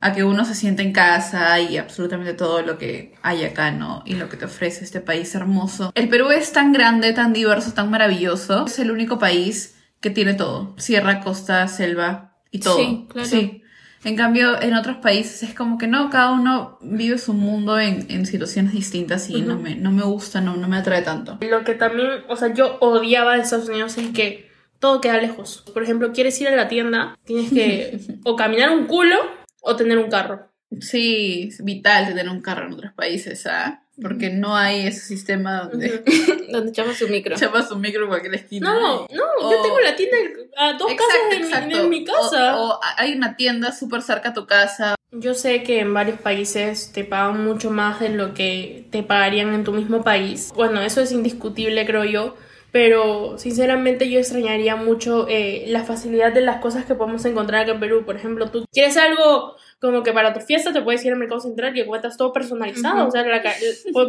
A que uno se siente en casa y absolutamente todo lo que hay acá, ¿no? Y lo que te ofrece este país hermoso. El Perú es tan grande, tan diverso, tan maravilloso. Es el único país que tiene todo. Sierra, costa, selva y todo.
Sí, claro.
Sí. En cambio, en otros países es como que no, cada uno vive su mundo en, en situaciones distintas y no, me, no me gusta, no, no me atrae tanto.
Lo que también, o sea, yo odiaba de Estados Unidos es que todo queda lejos. Por ejemplo, quieres ir a la tienda, tienes que o caminar un culo o tener un carro.
Sí, es vital tener un carro en otros países, ¿ah? Porque no hay ese sistema donde
Donde echamos su micro.
chapas un micro en cualquier esquina.
No, no,
o-
yo tengo la tienda a dos casas de, mi- de mi casa.
O, o hay una tienda súper cerca a tu casa.
Yo sé que en varios países te pagan mucho más de lo que te pagarían en tu mismo país. Bueno, eso es indiscutible, creo yo. Pero sinceramente yo extrañaría mucho eh, la facilidad de las cosas que podemos encontrar acá en Perú. Por ejemplo, tú quieres algo como que para tu fiesta te puedes ir al mercado central y encuentras todo personalizado.
Ujú.
O sea, la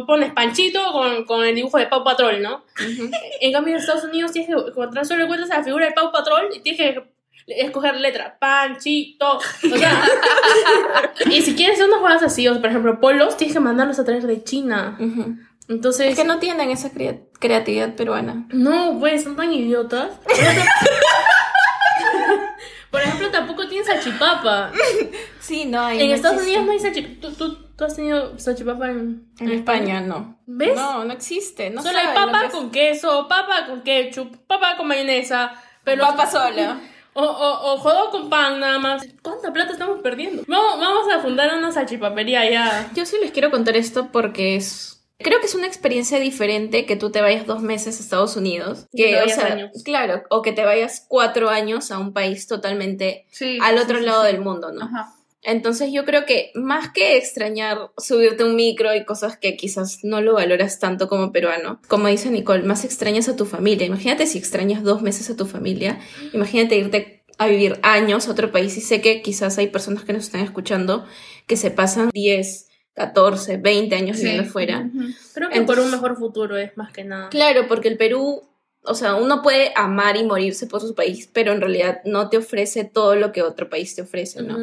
pones panchito con, con el dibujo de Pau Patrol, ¿no?
Ujú.
En cambio, en Estados Unidos tienes que encontrar solo encuentras la figura de Pau Patrol y tienes que escoger letra. Panchito. O sea, y si quieres hacer unas jugadas así, o por ejemplo, polos, tienes que mandarlos a traer de China.
Ujú.
Entonces,
Es que no tienen esa crea- creatividad peruana.
no, pues, son tan idiotas. Por ejemplo, tampoco tienes salchipapa.
Sí, no hay.
En
no
Estados
existe.
Unidos no hay salchipapa. ¿Tú, tú, tú has tenido salchipapa en,
En España no.
¿Ves?
No, no existe. No
Solo hay papa con queso, papa con ketchup, papa con mayonesa. Pero
Papa sola.
O, o, o jodo con pan nada más. ¿Cuánta plata estamos perdiendo? Vamos, vamos a fundar una salchipapería ya.
Yo sí les quiero contar esto porque es. Creo que es una experiencia diferente que tú te vayas dos meses a Estados Unidos. Que, o sea,
años.
claro, o que te vayas cuatro años a un país totalmente
Sí.
al otro
sí,
lado
sí.
del mundo, ¿no?
Ajá.
Entonces yo creo que más que extrañar subirte un micro y cosas que quizás no lo valoras tanto como peruano, como dice Nicole, más extrañas a tu familia. Imagínate si extrañas dos meses a tu familia, imagínate irte a vivir años a otro país y sé que quizás hay personas que nos están escuchando que se pasan 10, 14, 20 años
Sí.
viviendo fuera.
Ujú.
Creo que por un mejor futuro es más que nada.
Claro, porque el Perú, o sea, uno puede amar y morirse por su país, pero en realidad no te ofrece todo lo que otro país te ofrece, ¿no?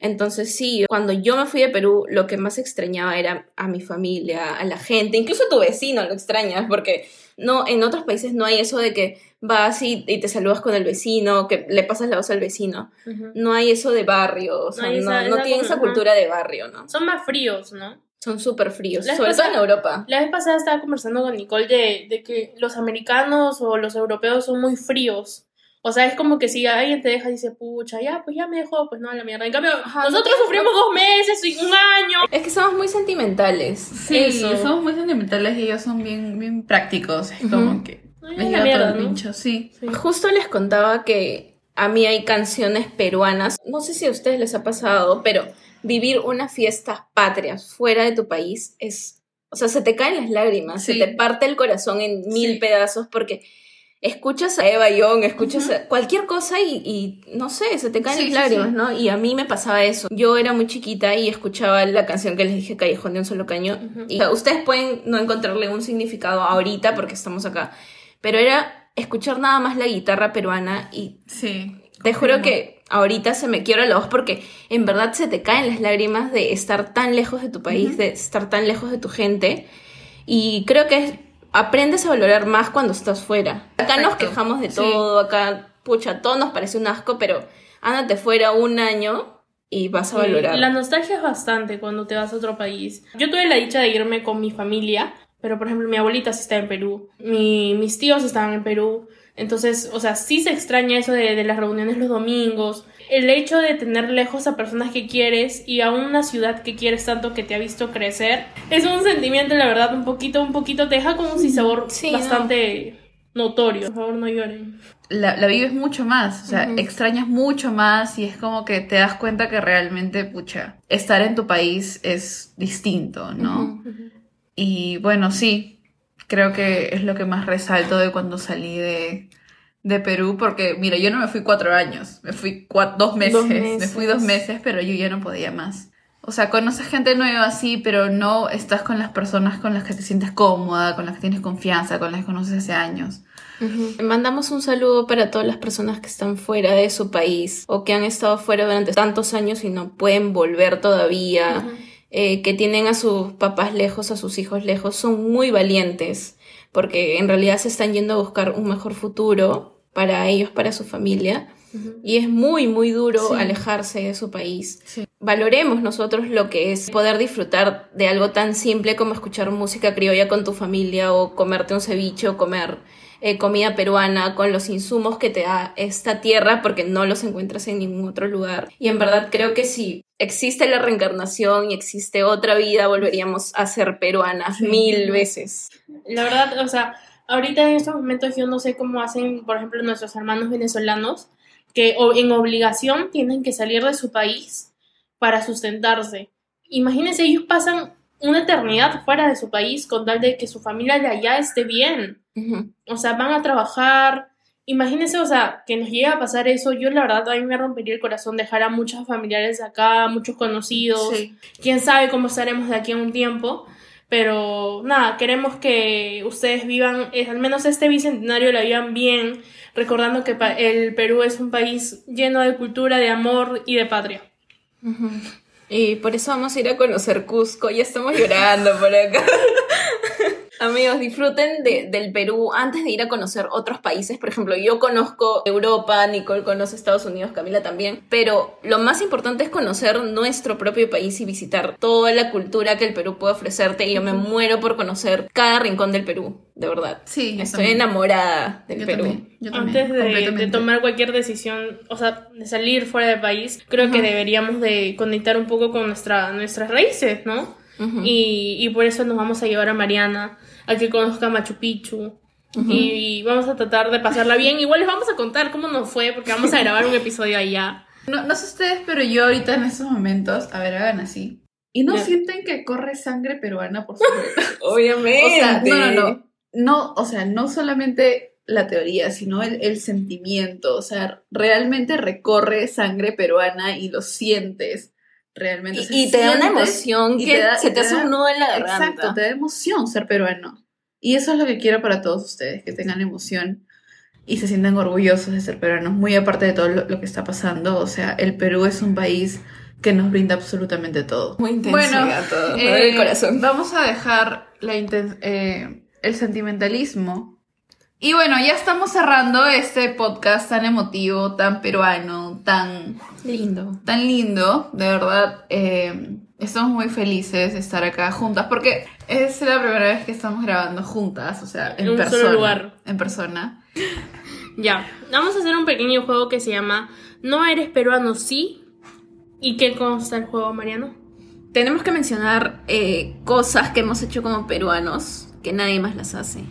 Entonces sí, cuando yo me fui de Perú, lo que más extrañaba era a mi familia, a la gente, incluso a tu vecino lo extrañas, porque no, en otros países no hay eso de que vas y, y te saludas con el vecino, que le pasas la voz al vecino. No hay eso de barrio, o sea,
No
no,
esa-
no
esa
tienen esa cultura de barrio, ¿no?
Son más fríos, ¿no?
Son súper fríos,
La
sobre todo en Europa.
La vez pasada estaba conversando con Nicole de, de que los americanos o los europeos son muy fríos. O sea, es como que si alguien te deja y dice, pucha, ya, pues ya me dejó, pues no, a la mierda. En cambio,
Ajá,
nosotros
no-
sufrimos dos meses y un año.
Es que somos muy sentimentales.
Sí,
Eso.
somos muy sentimentales y ellos son bien, bien prácticos. Es
Ujú.
como que
Ay,
les
la mierda,
todo el
¿no?
pincho, sí.
Sí.
Justo les contaba que a mí hay canciones peruanas. No sé si a ustedes les ha pasado, pero vivir unas fiestas patrias fuera de tu país es. O sea, se te caen las lágrimas,
Sí.
se te parte el corazón en mil
Sí.
pedazos porque escuchas a Eva Young, escuchas a cualquier cosa y, y no sé, se te caen
Sí,
las lágrimas,
sí.
¿no? Y a mí me pasaba eso. Yo era muy chiquita y escuchaba la canción que les dije, Callejón de un solo caño.
Ujú.
Y o sea, ustedes pueden no encontrarle un significado ahorita porque estamos acá, pero era escuchar nada más la guitarra peruana y
Sí.
te juro que ahorita se me quiebra la voz porque en verdad se te caen las lágrimas de estar tan lejos de tu país, de estar tan lejos de tu gente. Y creo que es- aprendes a valorar más cuando estás fuera. Acá nos quejamos de
Sí.
todo, acá, pucha, todo nos parece un asco, pero ándate fuera un año y vas a valorar.
La nostalgia es bastante cuando te vas a otro país. Yo tuve la dicha de irme con mi familia, pero por ejemplo mi abuelita sí está en Perú, mi- mis tíos estaban en Perú, entonces, o sea, sí se extraña eso de, de las reuniones los domingos, el hecho de tener lejos a personas que quieres y a una ciudad que quieres tanto que te ha visto crecer, es un sentimiento, la verdad, un poquito, un poquito, te deja con un sabor
Sí,
bastante notorio. Por favor, no lloren.
La, la vives mucho más, o sea, extrañas mucho más y es como que te das cuenta que realmente, pucha, estar en tu país es distinto, ¿no? Y bueno, sí, creo que es lo que más resalto de cuando salí de, de Perú, porque mira, yo no me fui cuatro años, me fui dos, meses,
Dos
me fui dos
meses.
pero yo ya no podía más. O sea, conoces gente nueva, sí, pero no estás con las personas con las que te sientes cómoda, con las que tienes confianza, con las que conoces hace años.
Mandamos un saludo para todas las personas que están fuera de su país o que han estado fuera durante tantos años y no pueden volver todavía, eh, que tienen a sus papás lejos, a sus hijos lejos, son muy valientes porque en realidad se están yendo a buscar un mejor futuro para ellos, para su familia. Y es muy, muy duro
Sí.
alejarse de su país.
Sí.
Valoremos nosotros lo que es poder disfrutar de algo tan simple como escuchar música criolla con tu familia o comerte un ceviche o comer eh, comida peruana con los insumos que te da esta tierra porque no los encuentras en ningún otro lugar. Y en verdad creo que si existe la reencarnación y existe otra vida, volveríamos a ser peruanas
Sí.
mil veces.
La verdad, o sea, ahorita en estos momentos yo no sé cómo hacen, por ejemplo, nuestros hermanos venezolanos, que en obligación tienen que salir de su país para sustentarse. Imagínense, ellos pasan una eternidad fuera de su país con tal de que su familia de allá esté bien.
Ujú.
O sea, van a trabajar. Imagínense, o sea, que nos llegue a pasar eso. Yo, la verdad, a mí me rompería el corazón dejar a muchos familiares acá, muchos conocidos
Sí.
quién sabe cómo estaremos de aquí a un tiempo. Pero nada, queremos que ustedes vivan, eh, al menos este bicentenario lo vivan bien, recordando que el Perú es un país lleno de cultura, de amor y de patria.
Ujú. Y por eso vamos a ir a conocer Cusco. Ya estamos llorando por acá. Amigos, disfruten de- del Perú antes de ir a conocer otros países. Por ejemplo, yo conozco Europa, Nicole conoce Estados Unidos, Camila también. Pero lo más importante es conocer nuestro propio país y visitar toda la cultura que el Perú puede ofrecerte. Y yo me muero por conocer cada rincón del Perú, de verdad.
Sí, yo
Estoy
también.
enamorada del
Yo
Perú.
también, yo también,
Antes de, de tomar cualquier decisión, o sea, de salir fuera del país, creo que deberíamos de conectar un poco con nuestra, nuestras raíces, ¿no? Y, y por eso nos vamos a llevar a Mariana a que conozca Machu Picchu. y, y vamos a tratar de pasarla bien. Igual les vamos a contar cómo nos fue, porque vamos a grabar un episodio allá.
No, no sé ustedes, pero yo ahorita en estos momentos, a ver, hagan así. ¿Y no sienten que corre sangre peruana por su cuerpo?
Obviamente.
O sea, no, no, no. No, o sea, no solamente la teoría, sino el, el sentimiento. O sea, realmente recorre sangre peruana y lo sientes. Realmente.
Y, te da una emoción que
te da-
se
y
te hace
da-
un nudo en la garganta.
Exacto, te da emoción ser peruano. Y eso es lo que quiero para todos ustedes, que tengan emoción y se sientan orgullosos de ser peruanos, muy aparte de todo lo, lo que está pasando. O sea, el Perú es un país que nos brinda absolutamente todo.
Muy intenso.
Bueno.
Me
Eh,
el corazón.
Vamos a dejar la eh, el sentimentalismo. Y bueno, ya estamos cerrando este podcast tan emotivo, tan peruano, tan,
Lindo.
tan lindo. De verdad, eh, Estamos muy felices de estar acá juntas porque es la primera vez que estamos grabando juntas, o sea, en,
En un solo lugar.
En persona.
Ya, vamos a hacer un pequeño juego que se llama No eres peruano, sí. ¿Y qué consta el juego, Mariano?
Tenemos que mencionar eh, cosas que hemos hecho como peruanos que nadie más las hace.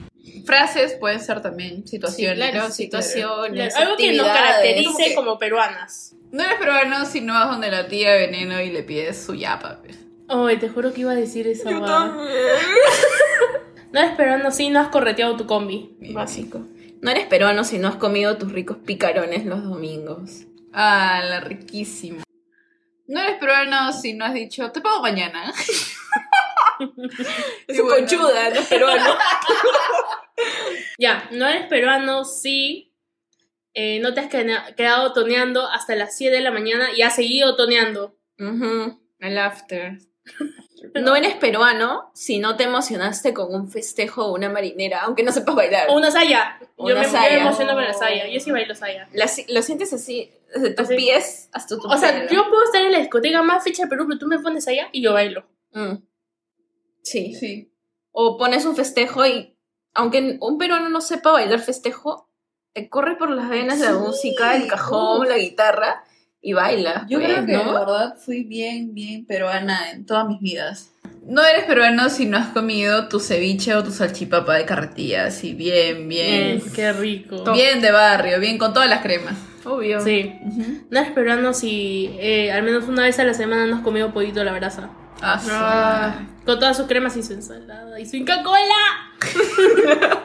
Frases pueden ser también situaciones.
claro,
Sí,
situaciones.
Algo que nos caracterice
Como que-
como peruanas.
No eres peruano si no vas donde la tía Veneno y le pides su yapa.
Ay, te juro que iba a decir esa huevada. No eres peruano, sí, no has correteado tu combi.
Básico. No eres peruano si no has comido tus ricos picarones los domingos.
Ah, la riquísimo. No eres peruano si no has dicho, te pago mañana.
Es
bueno.
conchuda, no es peruano.
Ya, no eres peruano, sí. eh, no te has queda- quedado toneando hasta las 7 de la mañana y has seguido toneando.
Ujú, El after. No eres peruano si no te emocionaste con un festejo o una marinera, aunque no sepas bailar.
O una saya. Yo me, yo me
saya.
emociono con la saya. Yo sí bailo saya.
La- lo sientes así, desde tus
Así.
pies hasta tu
O sea, yo puedo estar en la discoteca más fecha de Perú, pero tú me pones saya y yo bailo.
Mm. Sí.
Sí.
O pones un festejo y, aunque un peruano no sepa bailar festejo, te corre por las venas la música, el cajón, la guitarra y baila.
Yo
pues,
creo que
¿no?
de verdad fui bien, bien peruana en todas mis vidas. No eres peruano si no has comido tu ceviche o tu salchipapa de carretilla, así bien, bien.
Qué rico.
Bien de barrio, bien con todas las cremas.
Obvio.
Sí. No eres peruano si eh, al menos una vez a la semana no has comido pollito a la brasa.
Ah.
Ah.
Con todas sus cremas y su ensalada y su Inca Cola.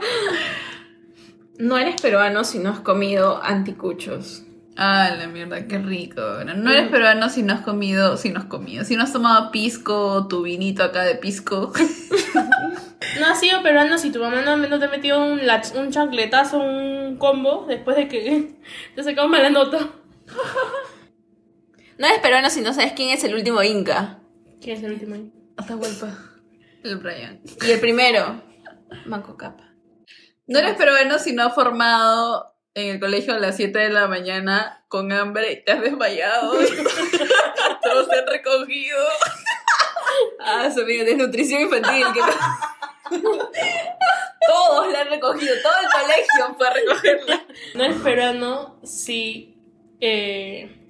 No eres peruano si no has comido anticuchos.
Ah, la mierda, qué rico. Bueno, no eres peruano si no has comido, si no has comido, si no has tomado pisco, tu vinito acá de pisco.
No has sido peruano si tu mamá no, no te metió un, lach- un chancletazo, un combo después de que te sacó mala nota.
No eres peruano si no sabes quién es el último Inca.
¿Quién es el último ahí?
Atahualpa. El Brian.
Y el primero, Manco Capa.
No eres peruano si no has formado en el colegio a las 7 de la mañana con hambre y te has desmayado. Todos te han recogido.
Ah, su amiga, desnutrición infantil. que- Todos la han recogido, todo el colegio fue a recogerla.
No eres peruano si. eh,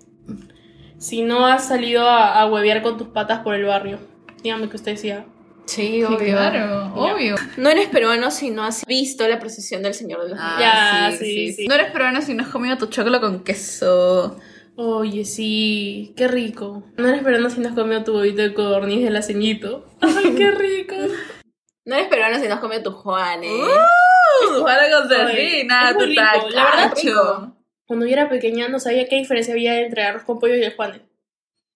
si no has salido a, a huevear con tus patas por el barrio. Dígame que usted decía.
Sí,
Claro, obvio.
No eres peruano si no has visto la procesión del Señor de los
Ah,
Ya,
sí,
sí,
sí,
sí.
No eres peruano si no has comido tu chocolo con queso.
Oye, sí, qué rico. No eres peruano si no has comido tu huevito de codorniz de la ceñito. Ay, qué rico.
No eres peruano si no has comido tu Juanes.
Uh, Juana con
muy
tu
rico, la verdad,
tacacho.
rico.
Cuando yo era pequeña no sabía qué diferencia había entre arroz con pollo y el juanes.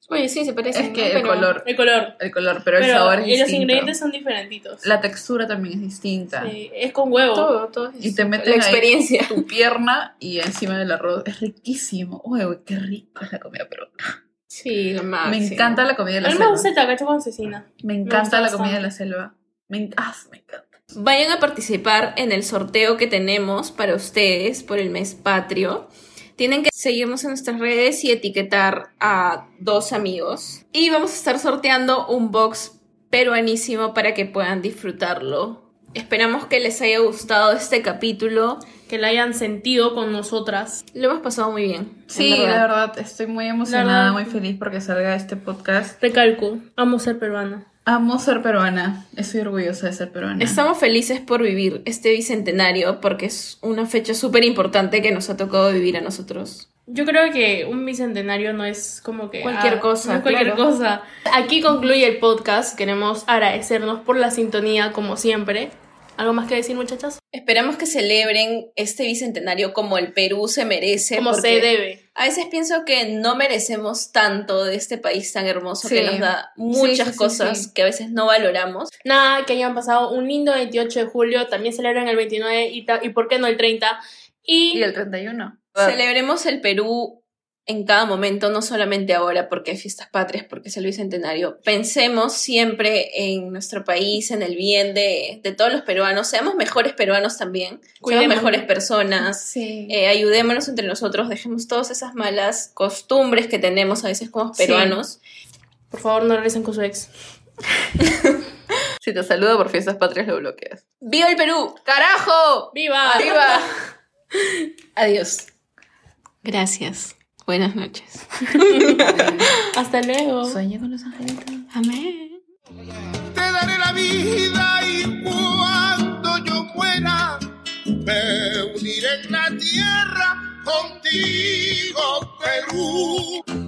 Oye, sí, se parece.
Es que el
Pero-
color,
El color.
el color, pero, el sabor es
y los ingredientes son diferentitos.
La textura también es distinta.
Sí, es con huevo.
Todo, todo.
Y te meten
la
ahí tu pierna y encima del arroz. Es riquísimo. Uy, uy, qué rico es la comida peruana.
Sí, lo
Me encanta la comida de
A
la
mí me
selva.
gusta el tacacho con cecina.
Me encanta la comida de la selva. Me, ah, me encanta.
Vayan a participar en el sorteo que tenemos para ustedes por el mes patrio. Tienen que seguirnos en nuestras redes y etiquetar a dos amigos. Y vamos a estar sorteando un box peruanísimo para que puedan disfrutarlo. Esperamos que les haya gustado este capítulo.
Que la hayan sentido con nosotras.
Lo hemos pasado muy bien. en
Sí,
verdad.
la verdad, estoy muy emocionada,
verdad.
muy feliz porque salga este podcast.
Recalco, amo ser peruana.
Amo ser peruana. Estoy orgullosa de ser peruana.
Estamos felices por vivir este bicentenario porque es una fecha súper importante que nos ha tocado vivir a nosotros.
Yo creo que un bicentenario no es como que...
Cualquier
ah,
cosa,
no es cualquier
claro.
cosa. Aquí concluye el podcast. Queremos agradecernos por la sintonía, como siempre. ¿Algo más que decir, muchachas?
Esperamos que celebren este bicentenario como el Perú se merece.
Como se debe.
A veces pienso que no merecemos tanto de este país tan hermoso que nos da muchas
Sí, sí, sí,
cosas
sí.
que a veces no valoramos.
Nada, que hayan pasado un lindo 28 de julio. También celebran el 29 y, ta- y ¿por qué no el 30? Y,
Y el 31.
Celebremos el Perú en cada momento, no solamente ahora porque hay fiestas patrias, porque es el bicentenario. Pensemos siempre en nuestro país, en el bien de, de todos los peruanos. Seamos mejores peruanos también. Seamos
Cuidémonos.
mejores personas.
Sí.
Eh, ayudémonos entre nosotros, dejemos todas esas malas costumbres que tenemos a veces como
Sí.
peruanos
Por favor, no regresen con su ex.
Si te saluda por fiestas patrias, lo bloqueas. ¡Viva el Perú! ¡Carajo!
¡Viva!
¡Viva!
Adiós. Gracias. Buenas noches.
Hasta luego.
Sueño con los angelitos.
Amén.
te daré la vida y cuando yo muera me uniré en la tierra contigo, Perú.